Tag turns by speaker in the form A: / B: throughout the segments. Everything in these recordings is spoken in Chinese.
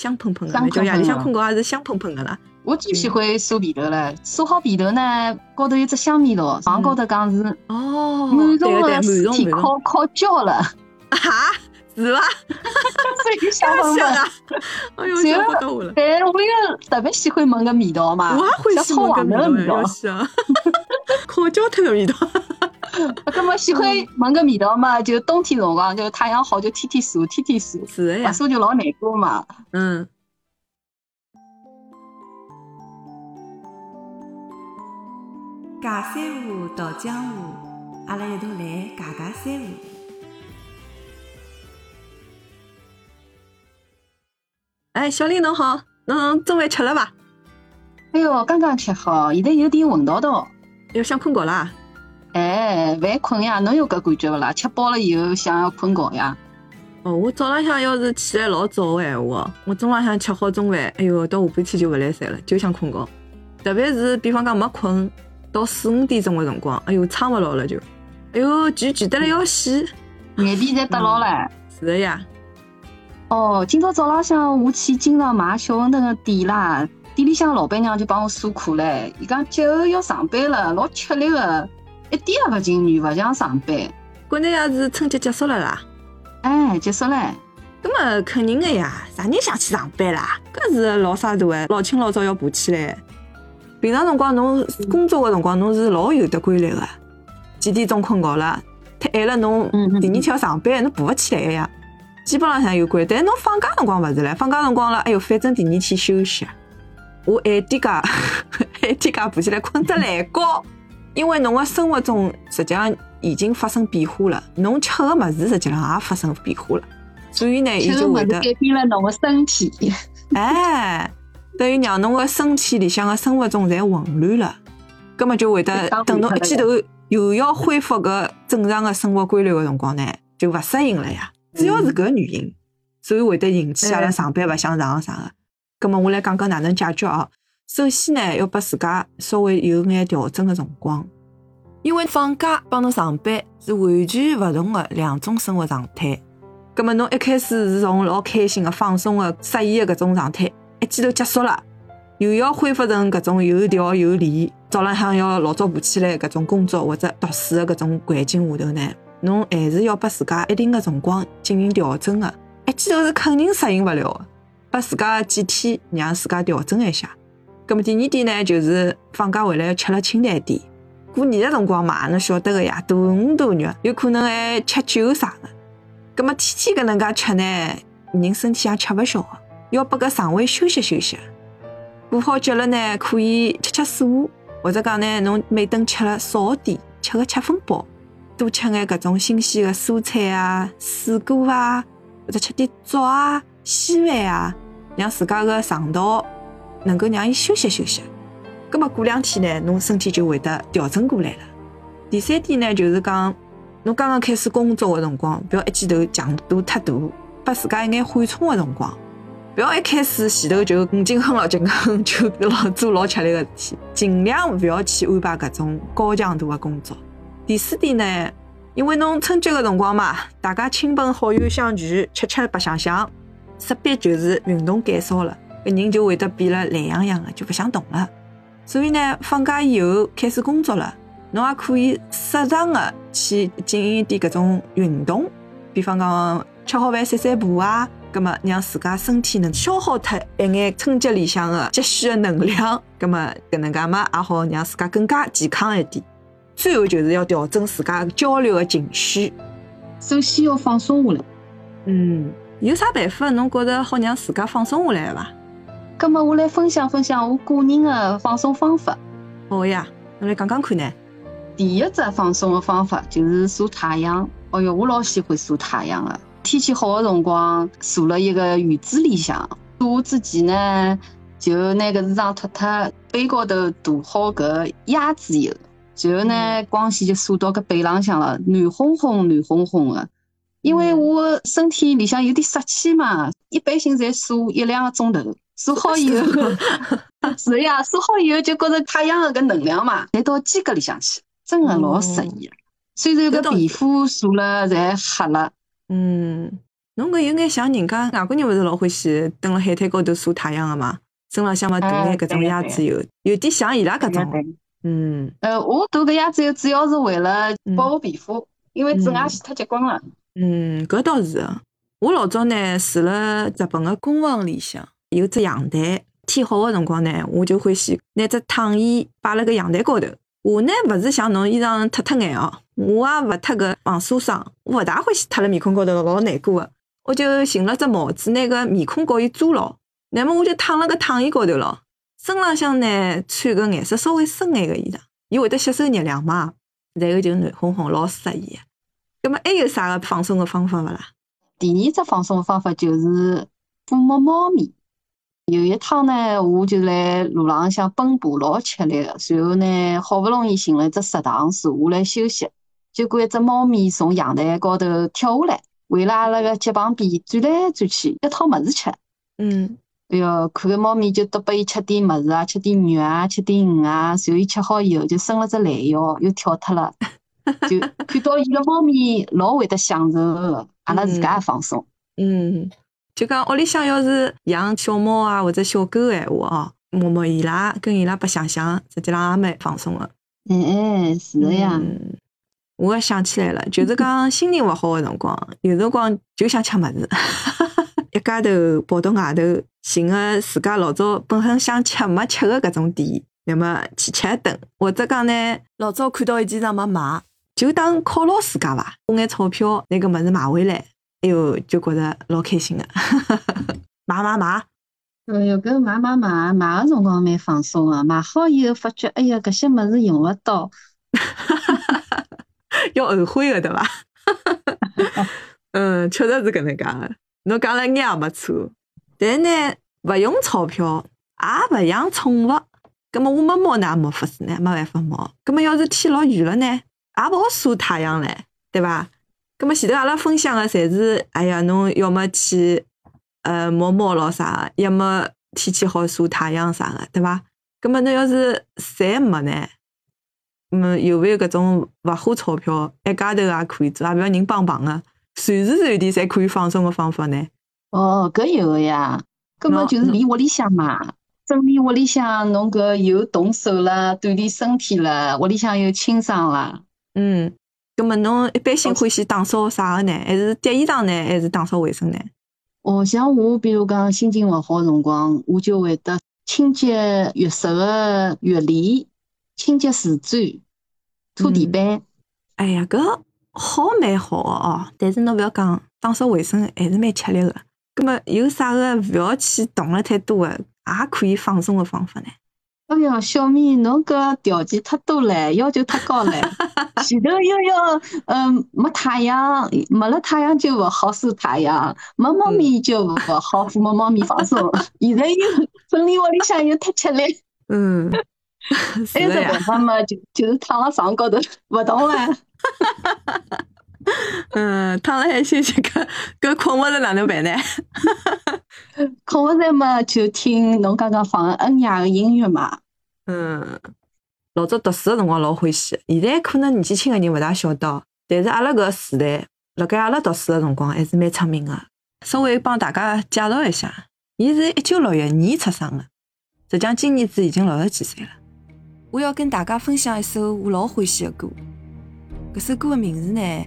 A: 香喷喷的，
B: 香喷喷
A: 叫夜里向困觉也是香喷喷的啦。
B: 我最喜欢刷被头了，刷好皮头呢，高头有只香味道，上高头讲是
A: 哦，
B: 满重的
A: 满
B: 尸体烤烤焦了，
A: 哈，是伐？
B: 所以香喷喷。
A: 香啊！哎呦，不到我了。
B: 哎，我有特别喜欢闻个味道嘛，
A: 我也欢喜
B: 像炒
A: 闻个味道！烤焦脱个味道。
B: 那么喜欢闻个味道嘛，就冬天辰光就太阳好就天天晒天天晒，不
A: 是的呀，
B: 刷就老难过嘛。
A: 嗯。尬三胡，蹈江湖，阿拉一道来尬尬三胡。哎，小林侬好，侬中饭吃了伐？
B: 哎哟，刚刚吃好，现在有点昏倒倒。
A: 要想困觉啦？
B: 哎，犯困呀，侬有搿感觉勿啦？吃饱了以后想要困觉呀？
A: 哦，我早浪向要是起来老早个闲话，我中浪向吃好中饭，哎哟，到下半天就勿来三了，就想困觉。特别是比方讲没困，到四五点钟个辰光，哎哟，撑勿牢了就，哎哟，倦倦得来要死。
B: 眼皮侪耷牢了。
A: 是的呀，
B: 哦，今朝早浪向我去经常买小馄饨个店啦，店里向老板娘就帮我诉苦唻，伊讲节后要上班了，老吃力个，一点也勿情愿，勿想上班。
A: 国内也是春节结束了啦，
B: 哎，结束了。
A: 葛么肯定个呀，啥人想去上班啦？搿是老啥大个，老清老早要爬起来。平常辰光侬工作个辰光，侬是老有得规律个，几点钟困觉了，太晚了侬第二天要上班，侬爬勿起来个呀。基本浪向有规律，但是侬放假辰光勿是唻，放假辰光了，哎哟，反正第二天休息。我晚点介，晚点介爬起来困得来高，因为侬个生活中实际上已经发生变化了，侬吃个物事实际上也发生变化了，所以呢，伊就会得
B: 改变了侬个身体。
A: 哎，等于让侬个身体里向个生活中侪混乱了，葛么就会得等侬一记头又要恢复搿正常个生活规律个辰光呢，就勿适应了呀。主要是搿原因，所以会得引起阿拉
B: 嗯
A: 上班勿想上啥个。葛么我来讲讲哪能解决哦。首先呢，要拨自家稍微有眼调整个辰光，因为放假帮侬上班是完全勿同个两种生活状态。葛么侬一开始是从老开心个、放松个、适意个搿种状态，一记头结束了，又要恢复成搿种有条有理，早浪向要老早爬起来搿种工作或者读书个搿种环境下头呢，侬还是要拨自家一定个辰光进行调整个。一记头是肯定适应勿了个，拨自家几天让自家调整一下。葛么第二点呢，就是放假回来要吃了清淡点。过年个辰光嘛，侬晓得个呀，大鱼大肉，有可能还吃酒啥个。葛么天天搿能介吃呢，人身体也吃勿消个，要拨搿肠胃休息休息。过好节了呢，可以吃吃素，或者讲呢，侬每顿吃了少点，吃个七分饱，多吃眼搿种新鲜个蔬菜啊、水果啊，或者吃点粥啊、稀饭啊，让自家个肠道能够让伊休息休息。葛么过两天呢，侬身体就会得调整过来了。第三点呢，就是讲侬刚刚开始工作个辰光，不要一记头强度太大，拨自家一眼缓冲个辰光。不要一开始前头就五斤哼了斤哼，就老做老吃力个事体，尽量不要去安排搿种高强度个工作。第四点呢，因为侬春节个辰光嘛，大家亲朋好友相聚，吃吃白相相，势必就是运动减少了，搿人就会得变了懒洋洋的，就勿想动了。所以呢，放假以后开始工作了，侬也可以适当的去进行一点搿种运动，比方讲吃好饭散散步啊，葛么让自家身体能消耗脱一眼春节里向的积蓄的能量，葛么搿能介嘛也好让自家更加健康一点。最后就是要调整自家焦虑的情绪。
B: 首先要放松下来。
A: 嗯，有啥办法侬觉着好让自家放松下来伐？
B: 葛么我来分享分享我个人的放松方法。
A: 好呀，侬来讲讲看呢。
B: 第一只放松的方法就是晒太阳。哎哟，我老喜欢晒太阳的。天气好的辰光，坐了一个院子里向，晒之前呢，就拿搿市场脱脱，背高头涂好搿椰子油，然后呢，光线就晒到搿背浪向了，暖烘烘、暖烘烘的。因为我身体里向有点湿气嘛，一般性侪晒一两个钟头，晒好以后，是呀，晒好以后就觉着太阳的搿能量嘛，侪到肌骼里向去，真的老适宜的。虽然搿皮肤晒了侪黑了，
A: 嗯，侬搿有眼像人家外国人勿是老欢喜蹲辣海滩高头晒太阳个嘛，身浪向嘛涂眼搿种椰子油，有点像伊拉搿种。嗯。
B: 呃，我涂搿椰子油主要是为了保护皮肤，因为紫外线太结棍了。
A: 嗯，搿倒是个。我老早呢住辣日本个公房里向，有只阳台，天好个辰光呢，我就欢喜拿只躺椅摆辣搿阳台高头。我呢勿是像侬衣裳脱脱眼哦，我也勿脱搿防晒霜，我勿大欢喜脱辣面孔高头，老难过个。我就寻了只帽子，拿个面孔高伊遮牢，乃末我就躺辣搿躺椅高头咯。身浪向呢穿个颜色稍微深眼个衣裳，伊会得吸收热量嘛，然后就暖烘烘，老适宜个。葛末还有啥个放松个方法勿啦？
B: 第二只放松个方法就是抚摸猫咪。有一趟呢，我就来路浪向奔波，老吃力个。随后呢，好不容易寻了一只食堂坐下来休息，结果一只猫咪从阳台高头跳下来，围了阿拉个脚旁边转来转去，要讨物事吃。
A: 嗯，
B: 哎哟，看个猫咪就得拨伊吃点物事啊，吃点肉啊，吃点鱼啊。随后伊吃好以后，就伸了只懒腰，又跳脱了。就看到伊个猫咪老会得享受个。阿拉自家也放松。
A: 嗯，就讲屋里向要是养小猫啊或者小狗个闲话哦，摸摸伊拉，跟伊拉白相相，实际上也蛮放松的。
B: 哎，是的呀。
A: 我也想起来了，就是讲心情勿好的辰光，有辰光就想吃物事，一家头跑到外头寻个自家老早本身想吃没吃的搿种店，那么去吃一顿，或者讲呢，老早看到一件裳没买。就当犒劳自家伐，花眼钞票拿个物事买回来，哎哟，就觉着老开心个，买买买！
B: 哎哟，搿买买买买个辰光蛮放松个，买好以后发觉，哎呀，搿些物事用勿到，
A: 要后悔个对伐？嗯，确实是搿能介个。侬讲了眼也没错，但呢，勿用钞票，也勿养宠物，葛末我没猫呢，没法子呢，没办法猫。葛末要是天老远了呢？也勿好晒太阳唻，对伐？葛末前头阿拉分享个侪是，哎呀，侬要么去呃摸猫咯啥个，要么天气好晒太阳啥个，对伐？葛末侬要是侪没呢？嗯，有勿有搿种勿花钞票一家头也可以做，也勿要人帮忙个，随时随地侪可以放松个方法呢？
B: 哦，搿有个呀，搿么就是离屋里向嘛，整理屋里向，侬搿又动手了，锻炼身体了，屋里向又清爽了。
A: 嗯，葛么侬一般性欢喜打扫啥个呢？还是叠衣裳呢？还是打扫卫生呢？
B: 哦，像我，比如讲心情勿好辰光，我就会得清洁浴室个浴帘，清洁瓷砖，拖地板。
A: 哎呀，搿好蛮好个哦，但是侬勿要讲打扫卫生，还是蛮吃力个。葛么有啥个勿要去动了太多个，也可以放松个方法呢？
B: 哎呀，小米，侬搿条件太多了，要求太高了。前头又要，嗯，没太阳，没了太阳就勿好晒太阳，没猫咪就勿好抚摸猫咪放松。现在又整理屋里向又太吃力。
A: 嗯，
B: 还有只办法嘛，就就是躺辣床高头勿动啊。
A: 嗯，躺辣海休息，搿搿困勿着哪能办呢？
B: 困勿着嘛，就听侬刚刚放个恩雅个音乐嘛。
A: 嗯，老早读书个辰光老欢喜，现在可能年纪轻个人勿大晓得，但是阿拉搿个时代，辣盖阿拉读书个辰光还是蛮出名个。稍微帮大家介绍一下，伊是一九六一年出生个，实际上今年子已经六十几岁了。我要跟大家分享一首我老欢喜个歌，搿首歌个名字呢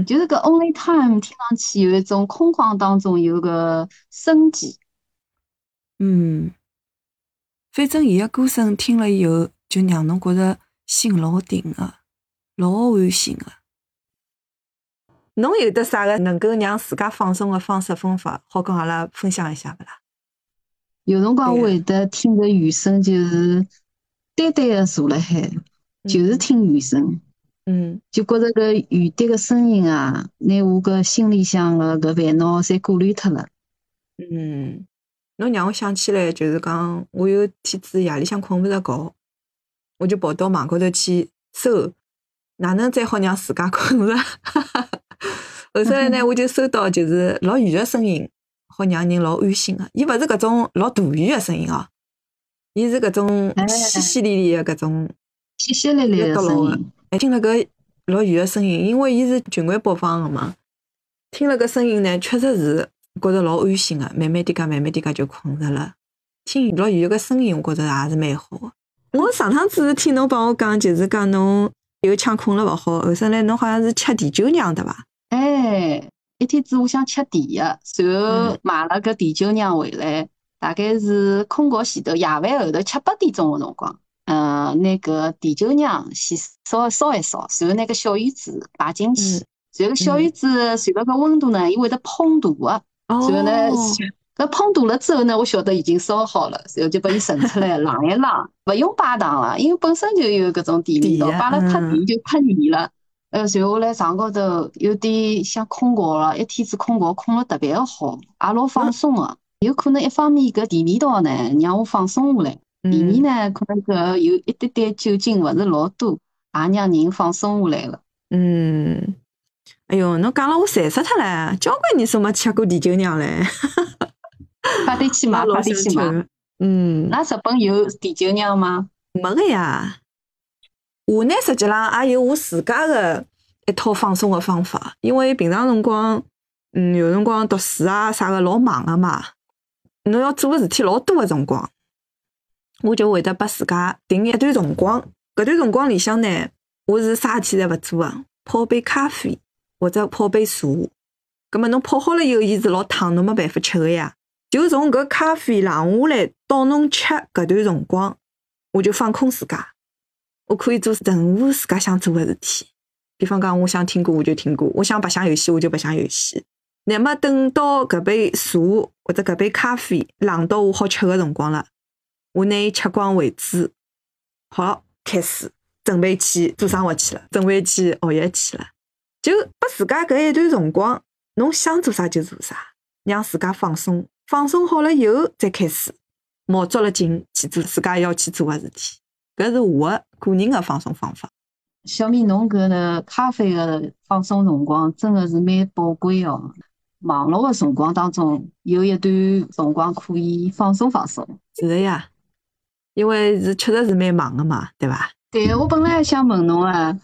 A: 嗯
B: 就是搿 Only Time 听上去有一种空旷当中有个生机。
A: 嗯，反正伊个歌声听了以后，就让侬觉着心老定个，老安心个。侬有得啥个能够让自家放松个方式方法，好跟阿拉分享一下勿啦？
B: 有辰光
A: 对
B: 会得听着雨声，就是单单个坐辣海，就是听雨声，
A: 嗯。
B: 就觉着个雨滴个声音啊，拿我个心里向个搿烦恼侪过滤脱了。
A: 嗯，侬让我想起来，就是讲我有天子夜里向困勿着觉，我就跑到网高头去搜，哪能再好让自家困着？后头来呢，我就搜到就是老远个声音，好让人老安心个。伊勿是搿种老大雨个声音哦，伊是搿种
B: 哎。
A: 淅淅沥沥个搿种，
B: 淅淅沥沥个声音，
A: 哎，听了搿落雨个声音，因为伊是循环播放个嘛，听了搿声音呢，确实是觉着老安心个，慢慢点介，慢慢点介就困着了。听落雨个声音，我觉着也是蛮好个。我上趟子听侬帮我讲，就是讲侬有腔困了勿好，后首来侬好像是吃地酒酿对伐？
B: 哎，一天子我想吃甜个，随后
A: 嗯
B: 买了个甜酒酿回来，大概是困觉前头夜饭后头七八点钟个辰光，呃，那个甜酒酿先烧烧一烧，随后那个小圆子摆进去
A: 嗯，
B: 随后小圆子随了个温度呢，伊会得膨大个，
A: 哦
B: 随后呢，搿膨大了之后呢，我晓得已经烧好了，然后就把伊盛出来晾一晾，勿用摆糖了，因为本身就有搿种甜味道，摆了太
A: 嗯。
B: 甜就太腻了。呃，随后来床高头有点想困觉了，一天子困觉困了特别个好，也老放松个。有可能一方面搿甜味道呢让我放松下来，第二
A: 嗯
B: 呢可能搿有一点点酒精勿是老多，也让人放松下来了。
A: 嗯，哎哟，侬讲了我馋死脱了，交关年数没吃过甜酒酿唻，
B: 快点去买，
A: 老
B: 快点去买。
A: 想吃个。嗯，
B: 那日本有甜酒酿吗？
A: 没个呀。我呢，实际浪也有我自家的一套放松的方法，因为平常辰光，嗯，有辰光读书啊啥个老忙个嘛，侬要做个事体老多个辰光，我就会得拨自家定一段辰光。搿段辰光里向呢，我是啥事体侪勿做个，泡杯咖啡或者泡杯茶。葛末侬泡好了以后，伊是老烫，侬没办法吃个呀。就从搿咖啡冷下来到侬吃搿段辰光，我就放空自家，我可以做任何自家想做的事体。比方讲，我想听歌我就听歌，我想白相游戏我就白相游戏。那么等到搿杯茶或者搿杯咖啡冷到我好吃个辰光了，我拿伊吃光为止，好开始准备去做生活去了，准备去学习去了。就拨自家搿一段辰光，侬想做啥就做啥，让自家放松。放松好了以后，再开始卯足了劲去做自家要去做个事体。搿是我的个人个放松方法。
B: 小米，侬搿个咖啡个放松辰光真的是蛮宝贵哦。忙碌个辰光当中，有一段辰光可以放松放松。
A: 是的呀，因为是确实是蛮忙的嘛，对伐？
B: 对，我本来还想问侬啊，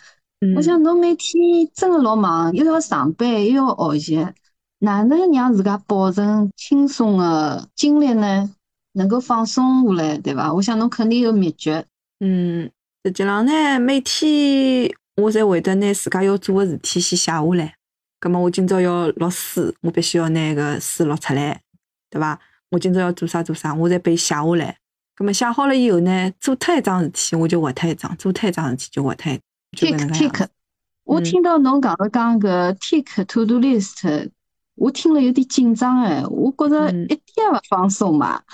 A: 嗯
B: 我想侬每天真的老忙，又要上班又要学习，哪能让自家保证轻松的精力呢？能够放松下来，对伐？我想侬肯定有秘诀。
A: 嗯，实际上呢，每天我侪会得拿自家要做的事体先写下来。葛么我今朝要录书，我必须要拿搿书录出来，对伐？我今朝要做啥做啥，我侪被写下来。葛么写好了以后呢，做脱一桩事体，我就划脱一桩；做脱一桩事体就划脱
B: tick tick，
A: 子。
B: 我
A: 嗯
B: 听到侬讲了讲个 tick to do list，我听了有点紧张哎，我觉着
A: 嗯
B: 一点也勿放松嘛。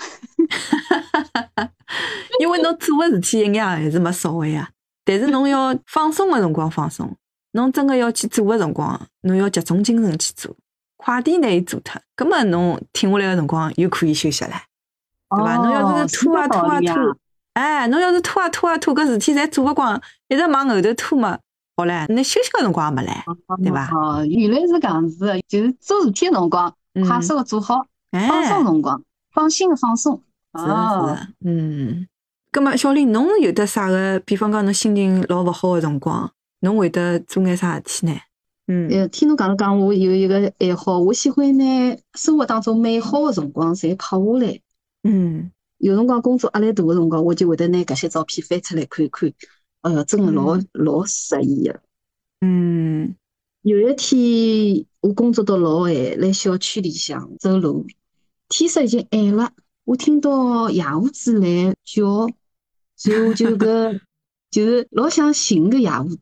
A: 因为侬做个事体一眼还是没少个呀。但是侬要放松个辰光放松，侬真个要去做个辰光，侬要集中精神去做，快点拿伊做脱。葛末侬停下来个辰光又可以休息了，对伐？侬要
B: 哦
A: 是拖啊拖啊拖，哎，侬要是拖啊拖啊拖，搿事体侪做勿光，一直往后头拖嘛，好唻，那休息个辰光也没唻，对伐？
B: 哦，原来是搿样子的，就是做事体个辰光，
A: 嗯
B: 快速个做好，
A: 哎，
B: 放松辰光，放心个放松。
A: 是的，是嗯。葛末小林，侬有得啥个？比方讲，侬心情老勿好个辰光，侬会得做眼啥事体呢？嗯
B: 呃，听侬讲了讲，我有一个爱好，我喜欢拿生活当中美好的辰光侪拍下来。
A: 嗯
B: 有辰光工作压力大的辰光，我就会得拿搿些照片翻出来看一看。哎哟，真的老老适意的。
A: 嗯，
B: 有一天，我工作到老晚，辣小区里向走路，天色已经暗了，我听到野狐子来叫，然后就搿 就是老想寻个野狐子，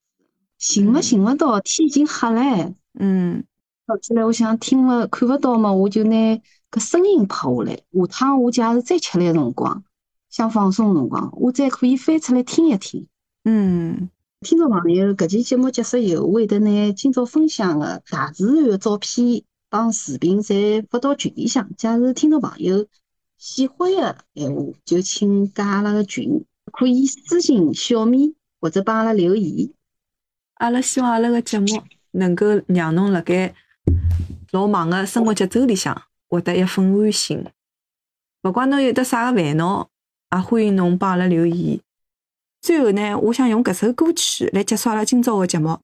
B: 寻勿寻勿到，天已经黑了。
A: 嗯，
B: 后来我想听勿看勿到嘛，我就拿搿声音拍下来，下趟我假使再吃力辰光，想放松辰光，我再可以翻出来听一听。
A: 嗯，
B: 听众朋友，搿期节目结束以后，会得拿今朝分享的大自然的照片帮视频侪发到群里向。假如听众朋友喜欢的闲话，就请加阿拉个群，可以私信小米或者帮阿拉留言。
A: 阿拉希望阿拉个节目能够让侬辣盖老忙个生活节奏里向获得一份安心。勿管侬有得啥个烦恼，也欢迎侬帮阿拉留言。最后呢，我想用搿首歌曲来结束阿拉今朝个节目。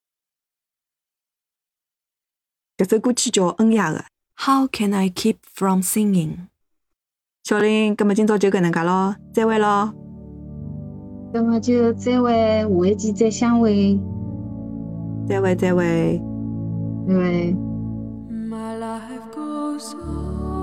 A: 搿首歌曲叫恩雅个《How Can I Keep From Singing》。小林，葛末今朝就搿能介咯，再会咯。
B: 那么就再会，下一期再相会，
A: 再会，再会。
B: 再会。
C: My life goes on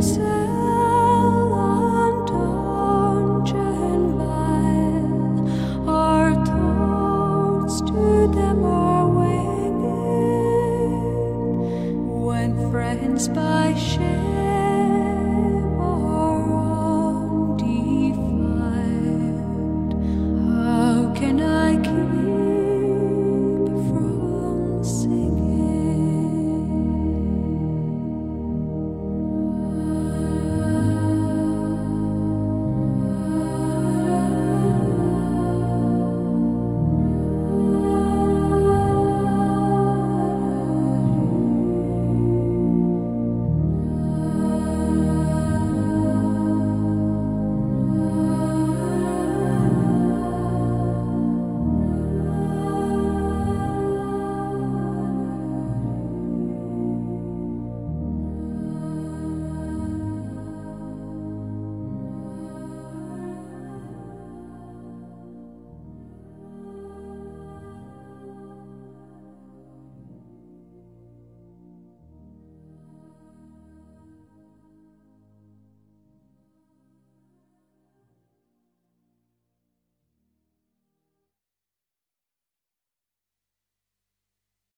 C: sunset